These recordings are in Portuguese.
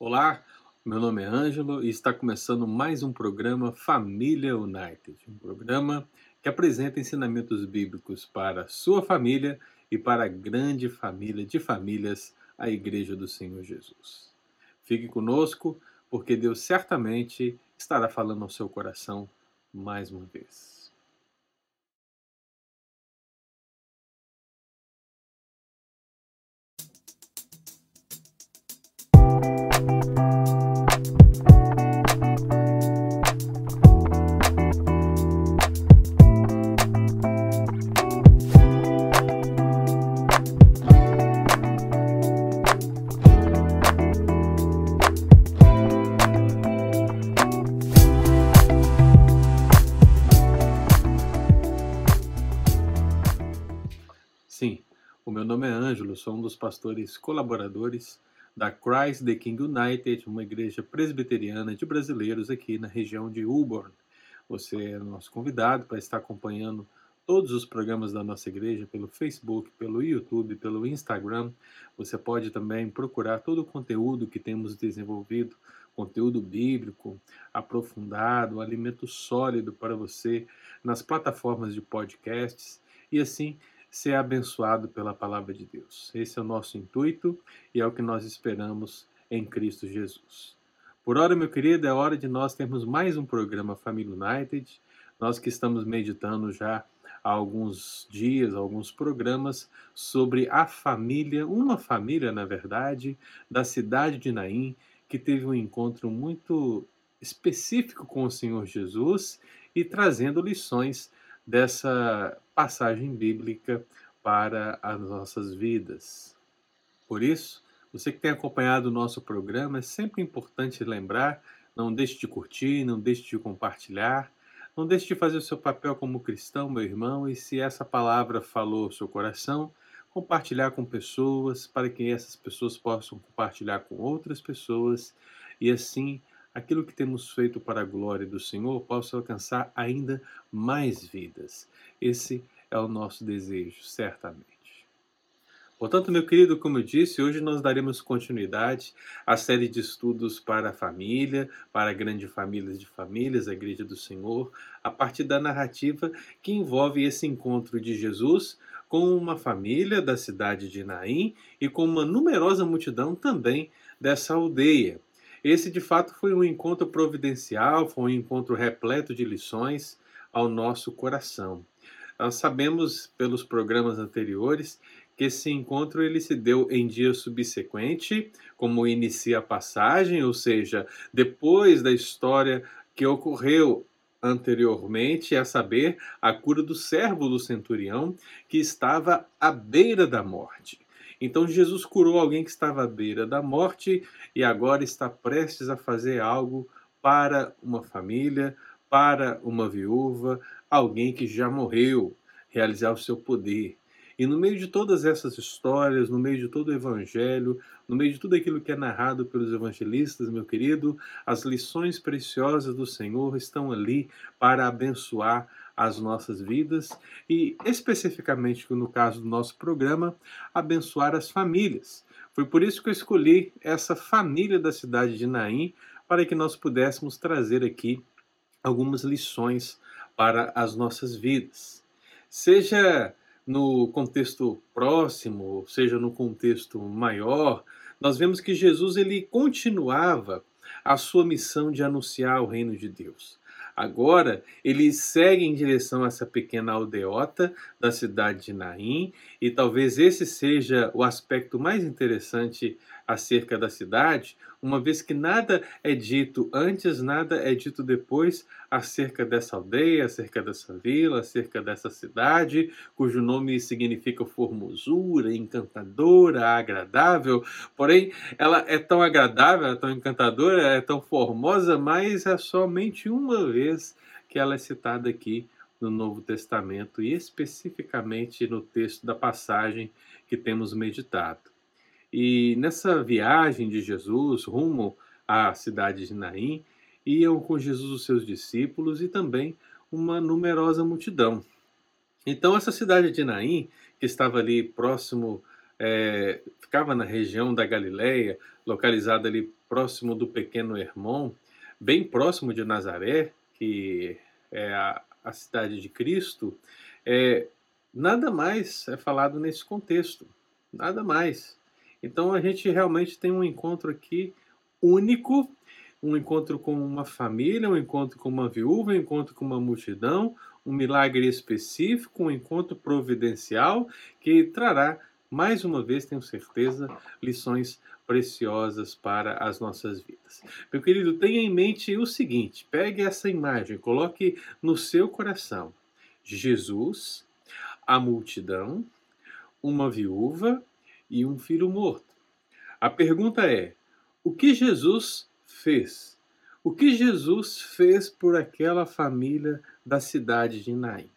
Olá, meu nome é Ângelo e está começando mais um programa Família United, um programa que apresenta ensinamentos bíblicos para a sua família e para a grande família de famílias, a Igreja do Senhor Jesus. Fique conosco, porque Deus certamente estará falando ao seu coração mais uma vez. Dos pastores colaboradores da Christ the King United, uma igreja presbiteriana de brasileiros aqui na região de Woburn. Você é nosso convidado para estar acompanhando todos os programas da nossa igreja pelo Facebook, pelo YouTube, pelo Instagram. Você pode também procurar todo o conteúdo que temos desenvolvido, conteúdo bíblico aprofundado, alimento sólido para você nas plataformas de podcasts e assim ser abençoado pela palavra de Deus. Esse é o nosso intuito e é o que nós esperamos em Cristo Jesus. Por hora, meu querido, é hora de nós termos mais um programa Família United. Nós que estamos meditando já há alguns dias, alguns programas sobre a família, uma família, na verdade, da cidade de Naim, que teve um encontro muito específico com o Senhor Jesus e trazendo lições dessa passagem bíblica para as nossas vidas. Por isso, você que tem acompanhado o nosso programa, é sempre importante lembrar: não deixe de curtir, não deixe de compartilhar, não deixe de fazer o seu papel como cristão, meu irmão, e se essa palavra falou ao seu coração, compartilhar com pessoas, para que essas pessoas possam compartilhar com outras pessoas e assim aquilo que temos feito para a glória do Senhor possa alcançar ainda mais vidas. Esse é o nosso desejo, certamente. Portanto, meu querido, como eu disse, hoje nós daremos continuidade à série de estudos para a família, para grandes famílias de famílias, a Igreja do Senhor, a partir da narrativa que envolve esse encontro de Jesus com uma família da cidade de Naim e com uma numerosa multidão também dessa aldeia. Esse, de fato, foi um encontro providencial, foi um encontro repleto de lições ao nosso coração. Nós sabemos pelos programas anteriores que esse encontro ele se deu em dia subsequente, como inicia a passagem, ou seja, depois da história que ocorreu anteriormente, a saber, a cura do servo do centurião que estava à beira da morte. Então Jesus curou alguém que estava à beira da morte e agora está prestes a fazer algo para uma família, para uma viúva, alguém que já morreu, realizar o seu poder. E no meio de todas essas histórias, no meio de todo o evangelho, no meio de tudo aquilo que é narrado pelos evangelistas, meu querido, as lições preciosas do Senhor estão ali para abençoar as nossas vidas e, especificamente no caso do nosso programa, abençoar as famílias. Foi por isso que eu escolhi essa família da cidade de Naim para que nós pudéssemos trazer aqui algumas lições para as nossas vidas. Seja no contexto próximo, seja no contexto maior, nós vemos que Jesus ele continuava a sua missão de anunciar o reino de Deus. Agora, ele segue em direção a essa pequena aldeota da cidade de Naim, e talvez esse seja o aspecto mais interessante acerca da cidade, uma vez que nada é dito antes, nada é dito depois acerca dessa aldeia, acerca dessa vila, acerca dessa cidade, cujo nome significa formosura, encantadora, agradável. Porém, ela é tão agradável, é tão encantadora, é tão formosa, mas é somente uma vez que ela é citada aqui no Novo Testamento e especificamente no texto da passagem que temos meditado. E nessa viagem de Jesus rumo à cidade de Naim, iam com Jesus os seus discípulos e também uma numerosa multidão. Então, essa cidade de Naim, que estava ali próximo é, ficava na região da Galileia, localizada ali próximo do pequeno Hermon, bem próximo de Nazaré, que é a, a cidade de Cristo, é, nada mais é falado nesse contexto, nada mais. Então a gente realmente tem um encontro aqui único, um encontro com uma família, um encontro com uma viúva, um encontro com uma multidão, um milagre específico, um encontro providencial que trará, mais uma vez, tenho certeza, lições preciosas para as nossas vidas. Meu querido, tenha em mente o seguinte: pegue essa imagem, coloque no seu coração Jesus, a multidão, uma viúva e um filho morto. A pergunta é: o que Jesus fez? O que Jesus fez por aquela família da cidade de Naim?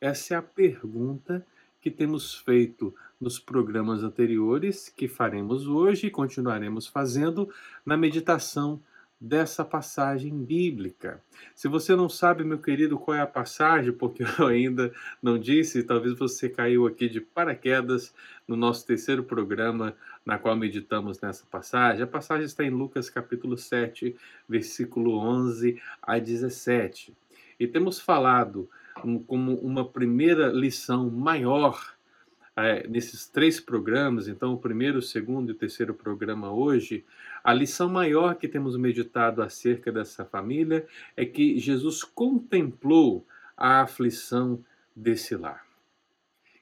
Essa é a pergunta que temos feito nos programas anteriores, que faremos hoje e continuaremos fazendo na meditação dessa passagem bíblica. Se você não sabe, meu querido, qual é a passagem, porque eu ainda não disse, talvez você caiu aqui de paraquedas no nosso terceiro programa, na qual meditamos nessa passagem. A passagem está em Lucas capítulo 7, versículo 11 a 17. E temos falado como uma primeira lição maior nesses três programas, então o primeiro, o segundo e o terceiro programa hoje, a lição maior que temos meditado acerca dessa família é que Jesus contemplou a aflição desse lar.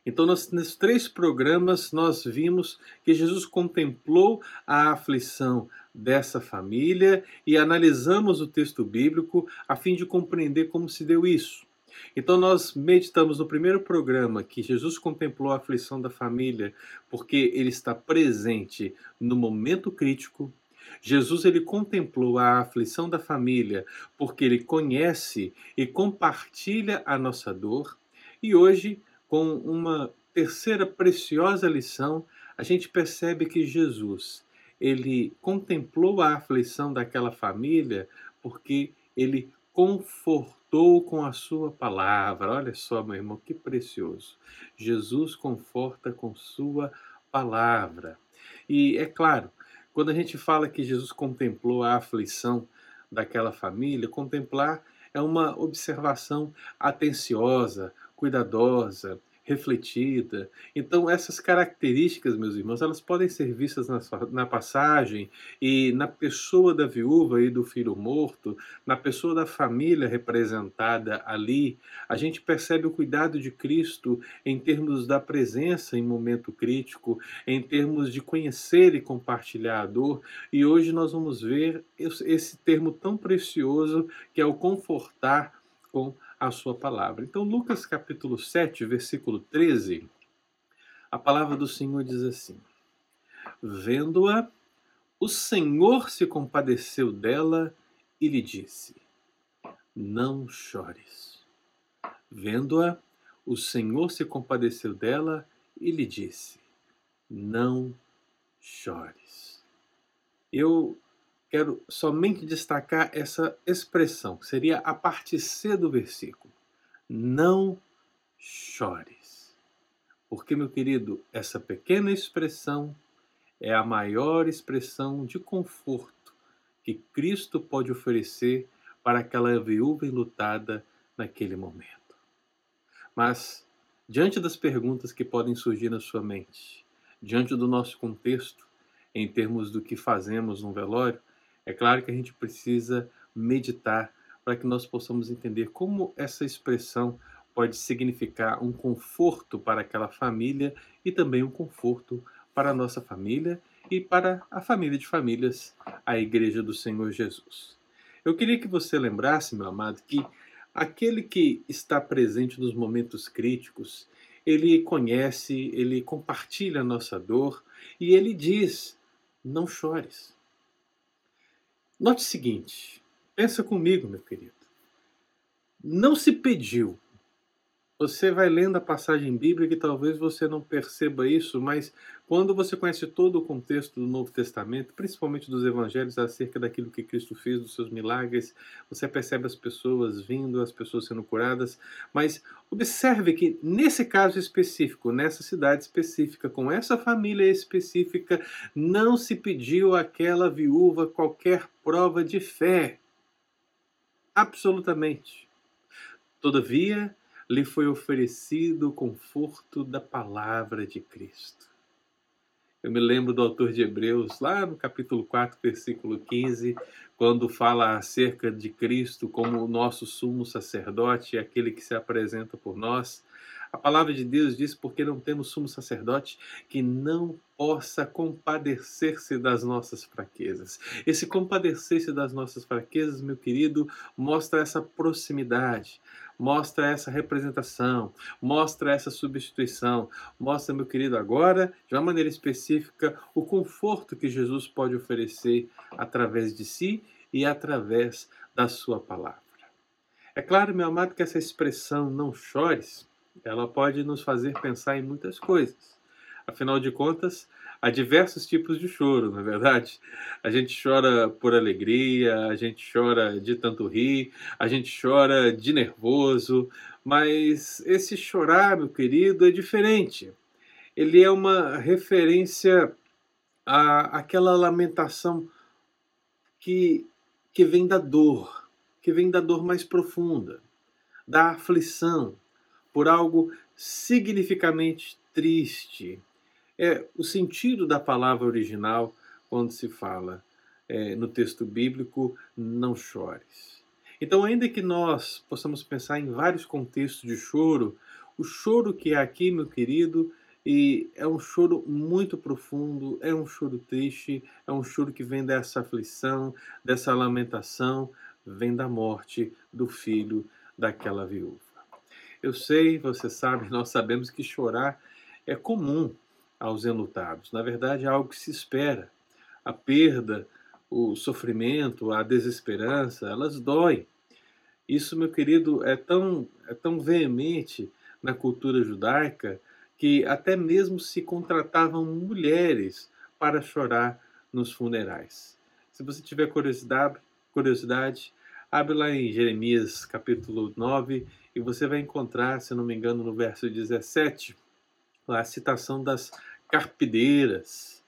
Então, nós, nesses três programas, nós vimos que Jesus contemplou a aflição dessa família e analisamos o texto bíblico a fim de compreender como se deu isso. Então nós meditamos no primeiro programa que Jesus contemplou a aflição da família porque ele está presente no momento crítico. Jesus ele contemplou a aflição da família porque ele conhece e compartilha a nossa dor. E hoje, com uma terceira preciosa lição, a gente percebe que Jesus ele contemplou a aflição daquela família porque ele confortou com a sua palavra. Olha só, meu irmão, que precioso. Jesus conforta com sua palavra. E é claro, quando a gente fala que Jesus contemplou a aflição daquela família, contemplar é uma observação atenciosa, cuidadosa, refletida. Então, essas características, meus irmãos, elas podem ser vistas na, na, passagem e na pessoa da viúva e do filho morto, na pessoa da família representada ali. A gente percebe o cuidado de Cristo em termos da presença em momento crítico, em termos de conhecer e compartilhar a dor. E hoje nós vamos ver esse termo tão precioso que é o confortar com a sua palavra. Então, Lucas capítulo 7, versículo 13, a palavra do Senhor diz assim: Vendo-a, o Senhor se compadeceu dela e lhe disse: Não chores. Vendo-a, o Senhor se compadeceu dela e lhe disse: Não chores. Eu quero somente destacar essa expressão, que seria a parte C do versículo. Não chores. Porque, meu querido, essa pequena expressão é a maior expressão de conforto que Cristo pode oferecer para aquela viúva enlutada naquele momento. Mas, diante das perguntas que podem surgir na sua mente, diante do nosso contexto, em termos do que fazemos no velório, é claro que a gente precisa meditar para que nós possamos entender como essa expressão pode significar um conforto para aquela família e também um conforto para a nossa família e para a família de famílias, a Igreja do Senhor Jesus. Eu queria que você lembrasse, meu amado, que aquele que está presente nos momentos críticos, ele conhece, ele compartilha a nossa dor e ele diz: não chores. Note o seguinte, pensa comigo, meu querido. Não se pediu você vai lendo a passagem bíblica e talvez você não perceba isso, mas quando você conhece todo o contexto do Novo Testamento, principalmente dos evangelhos, acerca daquilo que Cristo fez, dos seus milagres, você percebe as pessoas vindo, as pessoas sendo curadas. Mas observe que nesse caso específico, nessa cidade específica, com essa família específica, não se pediu àquela viúva qualquer prova de fé. Absolutamente. Todavia, lhe foi oferecido o conforto da palavra de Cristo. Eu me lembro do autor de Hebreus, lá no capítulo 4, versículo 15, quando fala acerca de Cristo como o nosso sumo sacerdote, aquele que se apresenta por nós. A palavra de Deus diz: porque não temos sumo sacerdote que não possa compadecer-se das nossas fraquezas. Esse compadecer-se das nossas fraquezas, meu querido, mostra essa proximidade, mostra essa representação, mostra essa substituição, mostra, meu querido, agora, de uma maneira específica, o conforto que Jesus pode oferecer através de si e através da sua palavra. É claro, meu amado, que essa expressão não chores, ela pode nos fazer pensar em muitas coisas. Afinal de contas, há diversos tipos de choro, na é verdade. A gente chora por alegria, a gente chora de tanto rir, a gente chora de nervoso, mas esse chorar, meu querido, é diferente. Ele é uma referência à, àquela lamentação que, que vem da dor, que vem da dor mais profunda, da aflição, por algo significativamente triste, é o sentido da palavra original quando se fala é, no texto bíblico, não chores. Então, ainda que nós possamos pensar em vários contextos de choro, o choro que é aqui, meu querido, e é um choro muito profundo, é um choro triste, é um choro que vem dessa aflição, dessa lamentação, vem da morte do filho daquela viúva. Eu sei, você sabe, nós sabemos que chorar é comum aos enlutados. Na verdade, é algo que se espera. A perda, o sofrimento, a desesperança, elas doem. Isso, meu querido, é tão, é tão veemente na cultura judaica que até mesmo se contratavam mulheres para chorar nos funerais. Se você tiver curiosidade, curiosidade, abre lá em Jeremias capítulo 9 e você vai encontrar, se não me engano, no verso 17, a citação das carpideiras.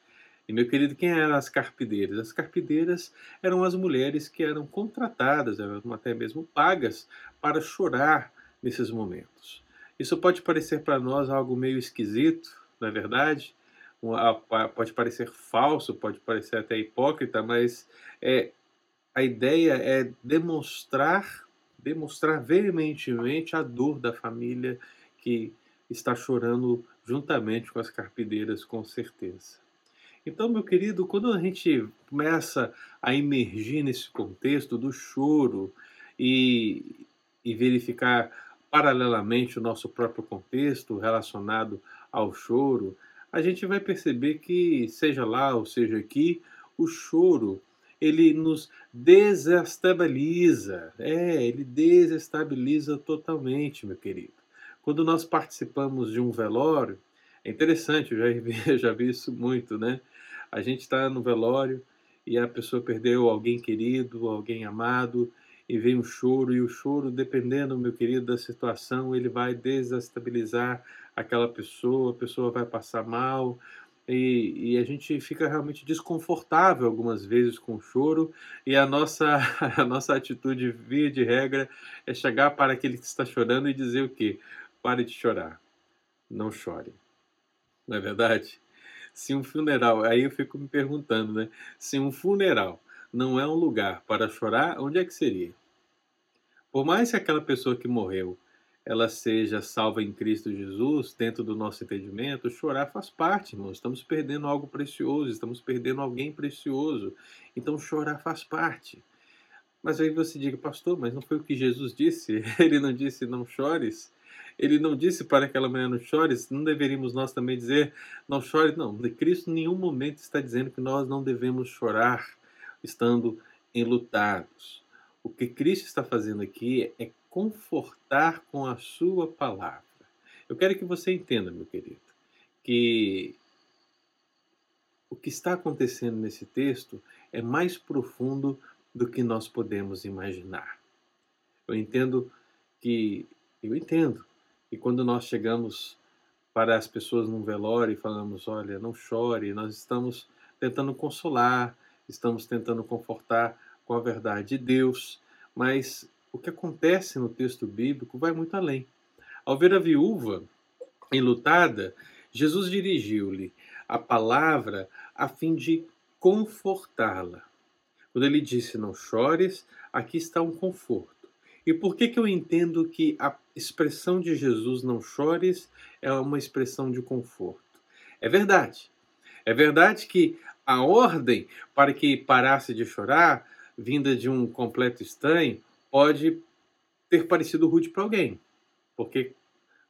E meu querido, quem eram as carpideiras? As carpideiras eram as mulheres que eram contratadas, eram até mesmo pagas para chorar nesses momentos. Isso pode parecer para nós algo meio esquisito, não é verdade? Pode parecer falso, pode parecer até hipócrita, mas é, a ideia é demonstrar, demonstrar veementemente a dor da família que está chorando juntamente com as carpideiras, com certeza. Então, meu querido, quando a gente começa a emergir nesse contexto do choro e, e verificar paralelamente o nosso próprio contexto relacionado ao choro, a gente vai perceber que, seja lá ou seja aqui, o choro ele nos desestabiliza. É, ele desestabiliza totalmente, meu querido. Quando nós participamos de um velório, é interessante, eu já vi, já vi isso muito, né? A gente está no velório e a pessoa perdeu alguém querido, alguém amado, e vem um choro, e o choro, dependendo, meu querido, da situação, ele vai desestabilizar aquela pessoa, a pessoa vai passar mal, e, e, a gente fica realmente desconfortável algumas vezes com o choro e a nossa, a nossa atitude, via de regra, é chegar para aquele que está chorando e dizer o quê? Pare de chorar. Não chore. Não é verdade? Se um funeral, aí eu fico me perguntando, né? Se um funeral não é um lugar para chorar, onde é que seria? Por mais que aquela pessoa que morreu ela seja salva em Cristo Jesus, dentro do nosso entendimento, chorar faz parte, irmãos. Estamos perdendo algo precioso, estamos perdendo alguém precioso. Então chorar faz parte. Mas aí você diga, pastor, mas não foi o que Jesus disse? Ele não disse não chores? Ele não disse para aquela mulher não chores, não deveríamos nós também dizer não chore? Não, Cristo em nenhum momento está dizendo que nós não devemos chorar estando enlutados. O que Cristo está fazendo aqui é confortar com a sua palavra. Eu quero que você entenda, meu querido, que o que está acontecendo nesse texto é mais profundo do que nós podemos imaginar. Eu entendo que eu entendo e quando nós chegamos para as pessoas num velório e falamos, olha, não chore, nós estamos tentando consolar, estamos tentando confortar com a verdade de Deus, mas o que acontece no texto bíblico vai muito além. Ao ver a viúva enlutada, Jesus dirigiu-lhe a palavra a fim de confortá-la. Quando ele disse não chores, aqui está um conforto. E por que, que eu entendo que a expressão de Jesus não chores é uma expressão de conforto? É verdade. É verdade que a ordem para que parasse de chorar, vinda de um completo estranho, pode ter parecido rude para alguém. Porque,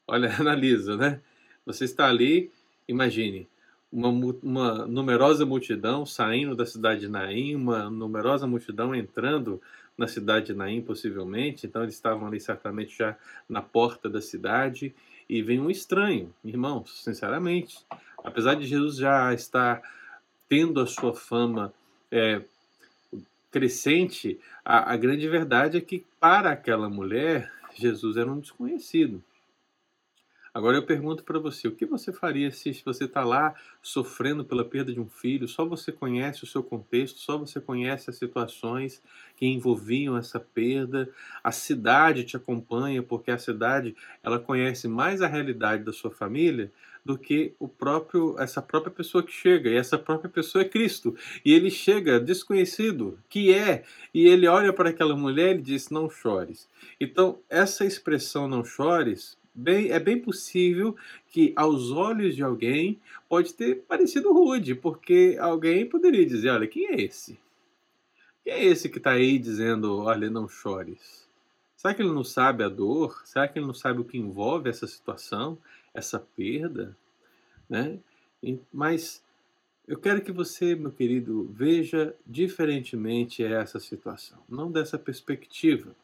olha, analisa, né? Você está ali, imagine, uma, uma numerosa multidão saindo da cidade de Naim, uma numerosa multidão entrando na cidade de Naim, possivelmente. Então, eles estavam ali certamente já na porta da cidade. E vem um estranho, irmãos, sinceramente. Apesar de Jesus já estar tendo a sua fama é, crescente, a, a grande verdade é que para aquela mulher, Jesus era um desconhecido. Agora eu pergunto para você, o que você faria se você está lá sofrendo pela perda de um filho, só você conhece o seu contexto, só você conhece as situações que envolviam essa perda, a cidade te acompanha, porque a cidade ela conhece mais a realidade da sua família do que o próprio essa própria pessoa que chega, e essa própria pessoa é Cristo. E ele chega desconhecido, que é, e ele olha para aquela mulher e diz: "Não chores". Então, essa expressão não chores bem, é bem possível que aos olhos de alguém pode ter parecido rude, porque alguém poderia dizer, olha, quem é esse? Quem é esse que está aí dizendo, olha, não chores? Será que ele não sabe a dor? Será que ele não sabe o que envolve essa situação, essa perda? Né? Mas eu quero que você, meu querido, veja diferentemente essa situação, não dessa perspectiva.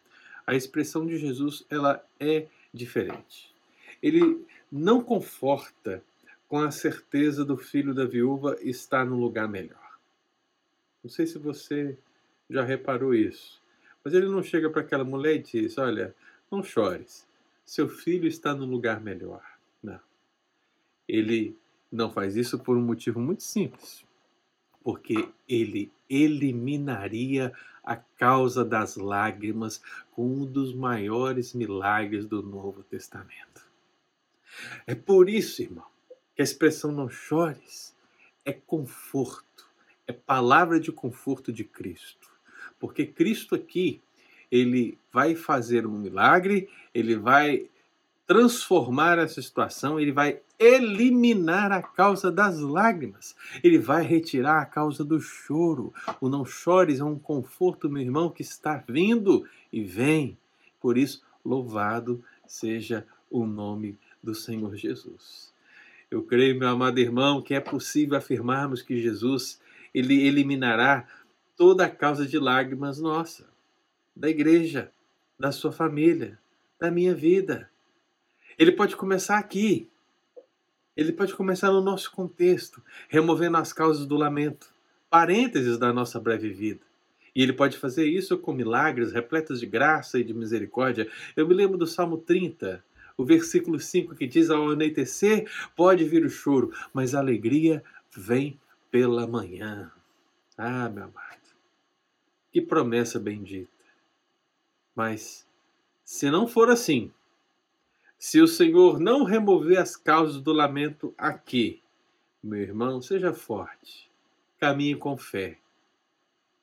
A expressão de Jesus ela é diferente. Ele não conforta com a certeza do filho da viúva estar no lugar melhor. Não sei se você já reparou isso, mas ele não chega para aquela mulher e diz: Olha, não chores, seu filho está no lugar melhor. Não. Ele não faz isso por um motivo muito simples. Porque ele eliminaria a causa das lágrimas com um dos maiores milagres do Novo Testamento. É por isso, irmão, que a expressão não chores é conforto, é palavra de conforto de Cristo. Porque Cristo aqui, ele vai fazer um milagre, ele vai transformar essa situação, ele vai eliminar a causa das lágrimas, ele vai retirar a causa do choro. O não chores é um conforto, meu irmão, que está vindo e vem. Por isso, louvado seja o nome do Senhor Jesus. Eu creio, meu amado irmão, que é possível afirmarmos que Jesus ele eliminará toda a causa de lágrimas nossa, da igreja, da sua família, da minha vida. Ele pode começar aqui. Ele pode começar no nosso contexto, removendo as causas do lamento, parênteses da nossa breve vida. E ele pode fazer isso com milagres repletos de graça e de misericórdia. Eu me lembro do Salmo 30, o versículo 5, que diz: Ao anoitecer pode vir o choro, mas a alegria vem pela manhã. Ah, meu amado, que promessa bendita. Mas, se não for assim, se o Senhor não remover as causas do lamento aqui, meu irmão, seja forte, caminhe com fé,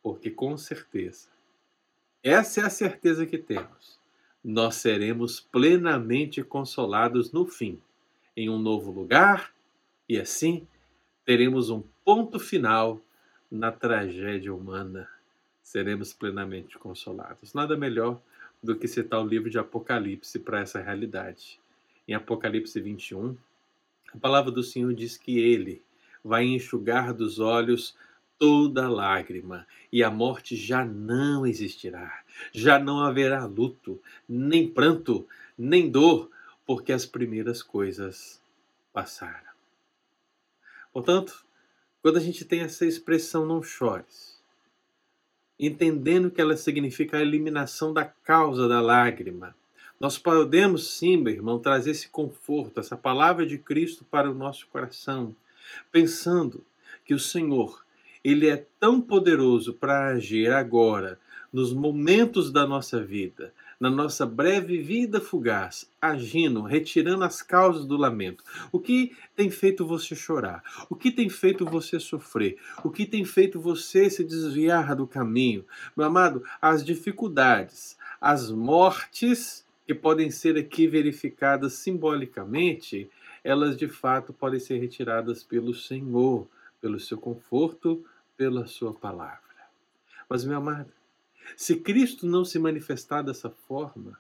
porque com certeza, essa é a certeza que temos, nós seremos plenamente consolados no fim, em um novo lugar, e assim teremos um ponto final na tragédia humana. Seremos plenamente consolados. Nada melhor do que citar o livro de Apocalipse para essa realidade. Em Apocalipse 21, a palavra do Senhor diz que ele vai enxugar dos olhos toda lágrima, e a morte já não existirá. Já não haverá luto, nem pranto, nem dor, porque as primeiras coisas passaram. Portanto, quando a gente tem essa expressão não chores, entendendo que ela significa a eliminação da causa da lágrima, nós podemos sim, meu irmão, trazer esse conforto, essa palavra de Cristo para o nosso coração, pensando que o Senhor ele é tão poderoso para agir agora, nos momentos da nossa vida, na nossa breve vida fugaz, agindo, retirando as causas do lamento. O que tem feito você chorar? O que tem feito você sofrer? O que tem feito você se desviar do caminho? Meu amado, as dificuldades, as mortes que podem ser aqui verificadas simbolicamente, elas de fato podem ser retiradas pelo Senhor pelo seu conforto, pela sua palavra. Mas, meu amado, se Cristo não se manifestar dessa forma,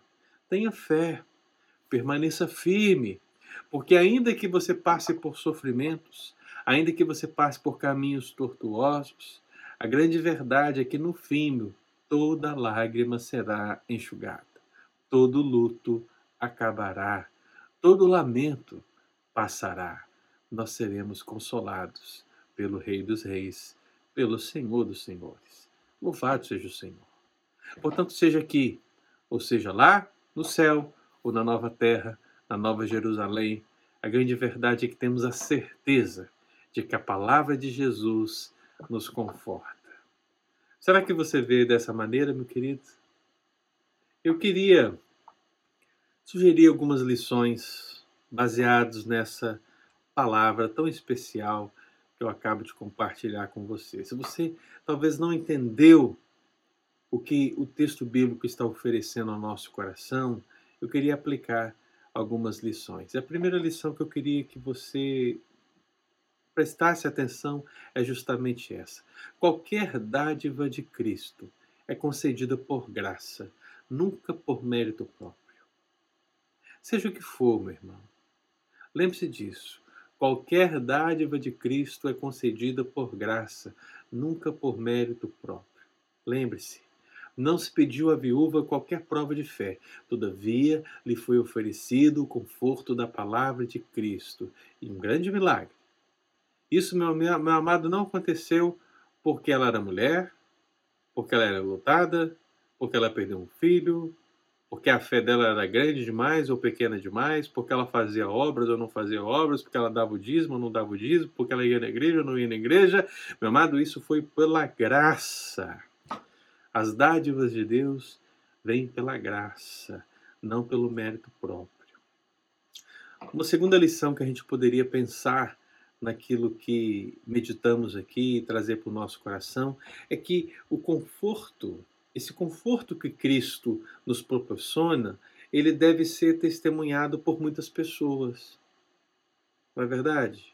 tenha fé, permaneça firme, porque ainda que você passe por sofrimentos, ainda que você passe por caminhos tortuosos, a grande verdade é que no fim toda lágrima será enxugada, todo luto acabará, todo lamento passará. Nós seremos consolados pelo Rei dos Reis, pelo Senhor dos Senhores. Louvado seja o Senhor. Portanto, seja aqui, ou seja lá no céu, ou na nova terra, na nova Jerusalém, a grande verdade é que temos a certeza de que a palavra de Jesus nos conforta. Será que você vê dessa maneira, meu querido? Eu queria sugerir algumas lições baseadas nessa palavra tão especial que eu acabo de compartilhar com você. Se você talvez não entendeu o que o texto bíblico está oferecendo ao nosso coração, eu queria aplicar algumas lições. A primeira lição que eu queria que você prestasse atenção é justamente essa. Qualquer dádiva de Cristo é concedida por graça, nunca por mérito próprio. Seja o que for, meu irmão, lembre-se disso. Qualquer dádiva de Cristo é concedida por graça, nunca por mérito próprio. Lembre-se, não se pediu à viúva qualquer prova de fé, todavia lhe foi oferecido o conforto da palavra de Cristo e um grande milagre. Isso, meu, meu amado, não aconteceu porque ela era mulher, porque ela era lutada, porque ela perdeu um filho, porque a fé dela era grande demais ou pequena demais, porque ela fazia obras ou não fazia obras, porque ela dava o dízimo ou não dava o dízimo, porque ela ia na igreja ou não ia na igreja. Meu amado, isso foi pela graça. As dádivas de Deus vêm pela graça, não pelo mérito próprio. Uma segunda lição que a gente poderia pensar naquilo que meditamos aqui e trazer para o nosso coração é que o conforto esse conforto que Cristo nos proporciona, ele deve ser testemunhado por muitas pessoas. Não é verdade?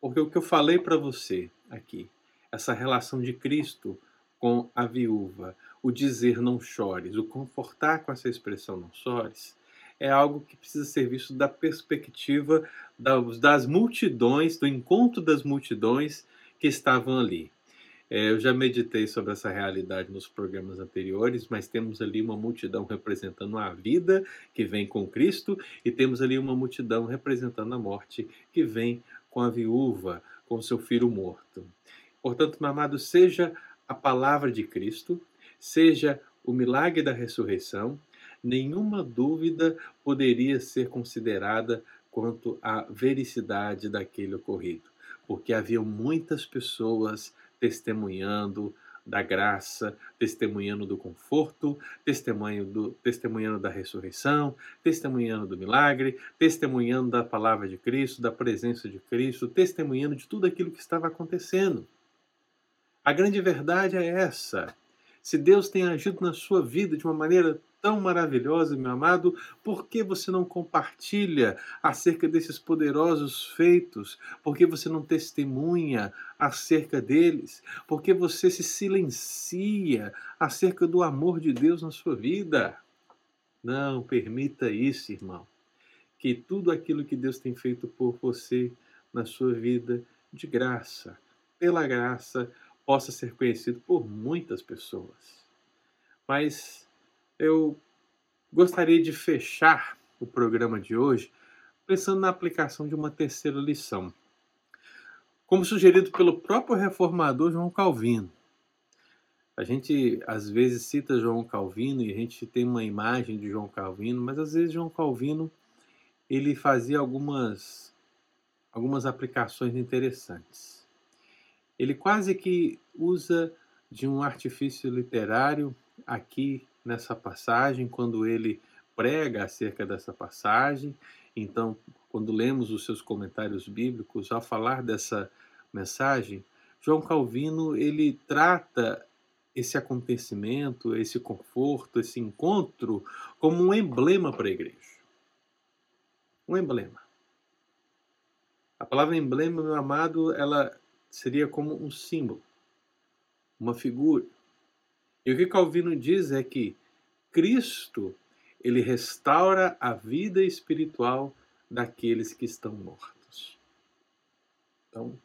Porque o que eu falei para você aqui, essa relação de Cristo com a viúva, o dizer não chores, o confortar com essa expressão não chores, é algo que precisa ser visto da perspectiva das multidões, do encontro das multidões que estavam ali. É, eu já meditei sobre essa realidade nos programas anteriores, mas temos ali uma multidão representando a vida que vem com Cristo e temos ali uma multidão representando a morte que vem com a viúva, com seu filho morto. Portanto, meu amado, seja a palavra de Cristo, seja o milagre da ressurreição, nenhuma dúvida poderia ser considerada quanto à vericidade daquele ocorrido, porque havia muitas pessoas testemunhando da graça, testemunhando do conforto, testemunhando, do, testemunhando da ressurreição, testemunhando do milagre, testemunhando da palavra de Cristo, da presença de Cristo, testemunhando de tudo aquilo que estava acontecendo. A grande verdade é essa. Se Deus tem agido na sua vida de uma maneira tão maravilhosa, meu amado, por que você não compartilha acerca desses poderosos feitos? Por que você não testemunha acerca deles? Por que você se silencia acerca do amor de Deus na sua vida? Não permita isso, irmão. Que tudo aquilo que Deus tem feito por você na sua vida, de graça, pela graça, possa ser conhecido por muitas pessoas. Mas eu gostaria de fechar o programa de hoje pensando na aplicação de uma terceira lição. Como sugerido pelo próprio reformador João Calvino. A gente às vezes cita João Calvino e a gente tem uma imagem de João Calvino, mas às vezes João Calvino ele fazia algumas algumas aplicações interessantes. Ele quase que usa de um artifício literário aqui nessa passagem, quando ele prega acerca dessa passagem. Então, quando lemos os seus comentários bíblicos, ao falar dessa mensagem, João Calvino ele trata esse acontecimento, esse conforto, esse encontro como um emblema para a igreja. Um emblema. A palavra emblema, meu amado, ela seria como um símbolo, uma figura. E o que Calvino diz é que Cristo, ele restaura a vida espiritual daqueles que estão mortos. Então,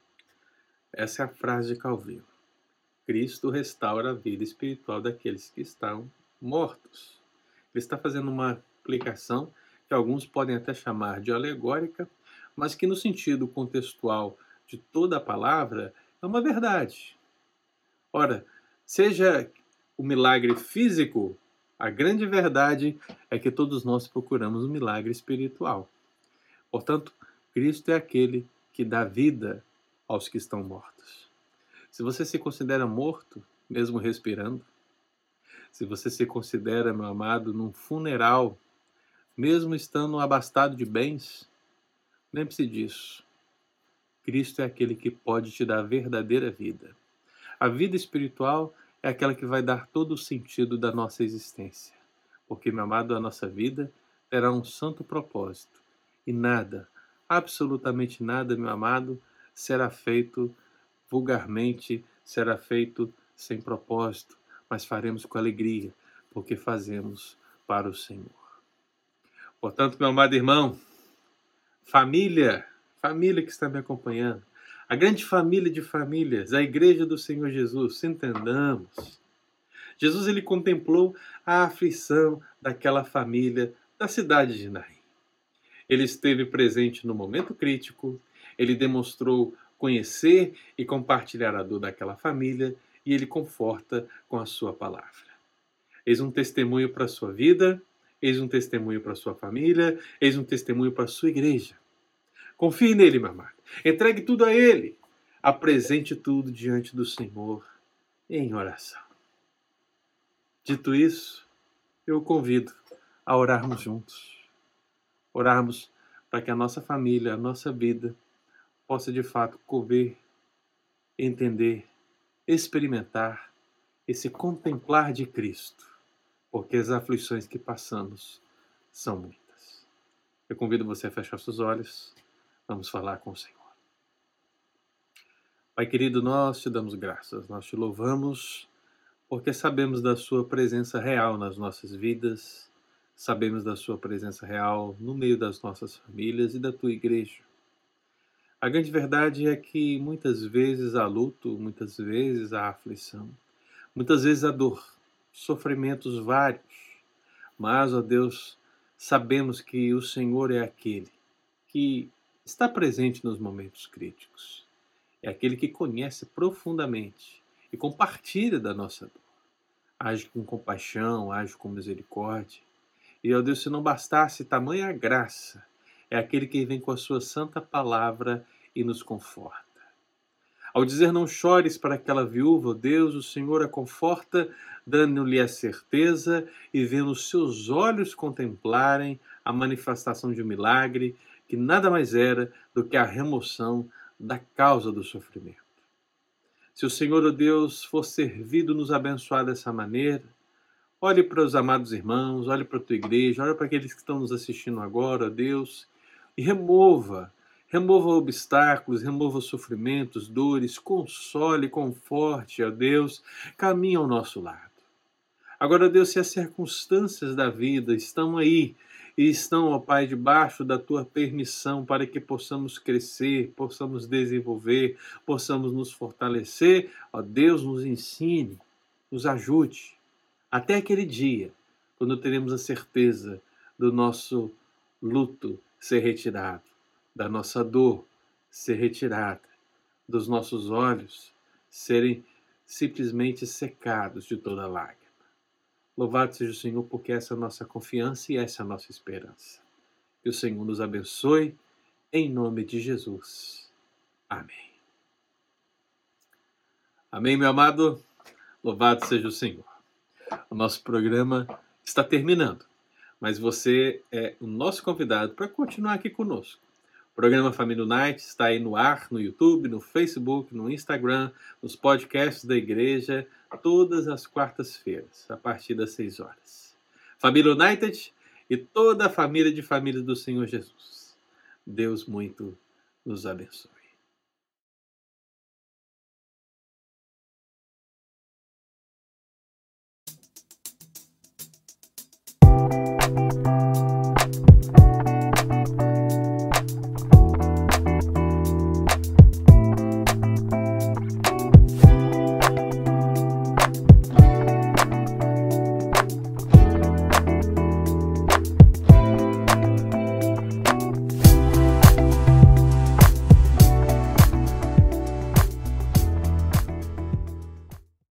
essa é a frase de Calvino. Cristo restaura a vida espiritual daqueles que estão mortos. Ele está fazendo uma aplicação que alguns podem até chamar de alegórica, mas que no sentido contextual de toda a palavra é uma verdade. Ora, seja o milagre físico, a grande verdade é que todos nós procuramos um milagre espiritual. Portanto, Cristo é aquele que dá vida aos que estão mortos. Se você se considera morto, mesmo respirando, se você se considera, meu amado, num funeral, mesmo estando abastado de bens, Lembre-se disso. Cristo é aquele que pode te dar a verdadeira vida. A vida espiritual é aquela que vai dar todo o sentido da nossa existência. Porque, meu amado, a nossa vida terá um santo propósito. E nada, absolutamente nada, meu amado, será feito vulgarmente, será feito sem propósito, mas faremos com alegria, porque fazemos para o Senhor. Portanto, meu amado irmão, família, família que está me acompanhando, a grande família de famílias, a igreja do Senhor Jesus, entendamos. Jesus ele contemplou a aflição daquela família da cidade de Naim. Ele esteve presente no momento crítico, ele demonstrou conhecer e compartilhar a dor daquela família e ele conforta com a sua palavra. Eis um testemunho para a sua vida, eis um testemunho para a sua família, eis um testemunho para a sua igreja. Confie nele, meu amado. Entregue tudo a ele. Apresente tudo diante do Senhor em oração. Dito isso, eu o convido a orarmos juntos. Orarmos para que a nossa família, a nossa vida, possa de fato comer, entender, experimentar esse contemplar de Cristo, porque as aflições que passamos são muitas. Eu convido você a fechar seus olhos Vamos falar com o Senhor. Pai querido, nós te damos graças, nós te louvamos, porque sabemos da Sua presença real nas nossas vidas, sabemos da Sua presença real no meio das nossas famílias e da Tua igreja. A grande verdade é que muitas vezes há luto, muitas vezes há aflição, muitas vezes há dor, sofrimentos vários, mas, ó Deus, sabemos que o Senhor é aquele que está presente nos momentos críticos. É aquele que conhece profundamente e compartilha da nossa dor. Age com compaixão, age com misericórdia. E, ó Deus, se não bastasse tamanha graça, é aquele que vem com a sua santa palavra e nos conforta. Ao dizer não chores para aquela viúva, ó Deus, o Senhor a conforta, dando-lhe a certeza e vendo os seus olhos contemplarem a manifestação de um milagre que nada mais era do que a remoção da causa do sofrimento. Se o Senhor, oh Deus, for servido nos abençoar dessa maneira, olhe para os amados irmãos, olhe para a tua igreja, olhe para aqueles que estão nos assistindo agora, ó Deus, e remova, remova obstáculos, remova sofrimentos, dores, console, conforte, ó Deus, caminhe ao nosso lado. Agora, Deus, se as circunstâncias da vida estão aí e estão, ó Pai, debaixo da tua permissão para que possamos crescer, possamos desenvolver, possamos nos fortalecer. Ó Deus, nos ensine, nos ajude até aquele dia, quando teremos a certeza do nosso luto ser retirado, da nossa dor ser retirada, dos nossos olhos serem simplesmente secados de toda lágrima. Louvado seja o Senhor, porque essa é a nossa confiança e essa é a nossa esperança. Que o Senhor nos abençoe, em nome de Jesus. Amém. Amém, meu amado. Louvado seja o Senhor. O nosso programa está terminando, mas você é o nosso convidado para continuar aqui conosco. O programa Família Night está aí no ar, no YouTube, no Facebook, no Instagram, nos podcasts da igreja, todas as quartas-feiras, a partir das 6 horas. Família United e toda a família de família do Senhor Jesus. Deus muito nos abençoe.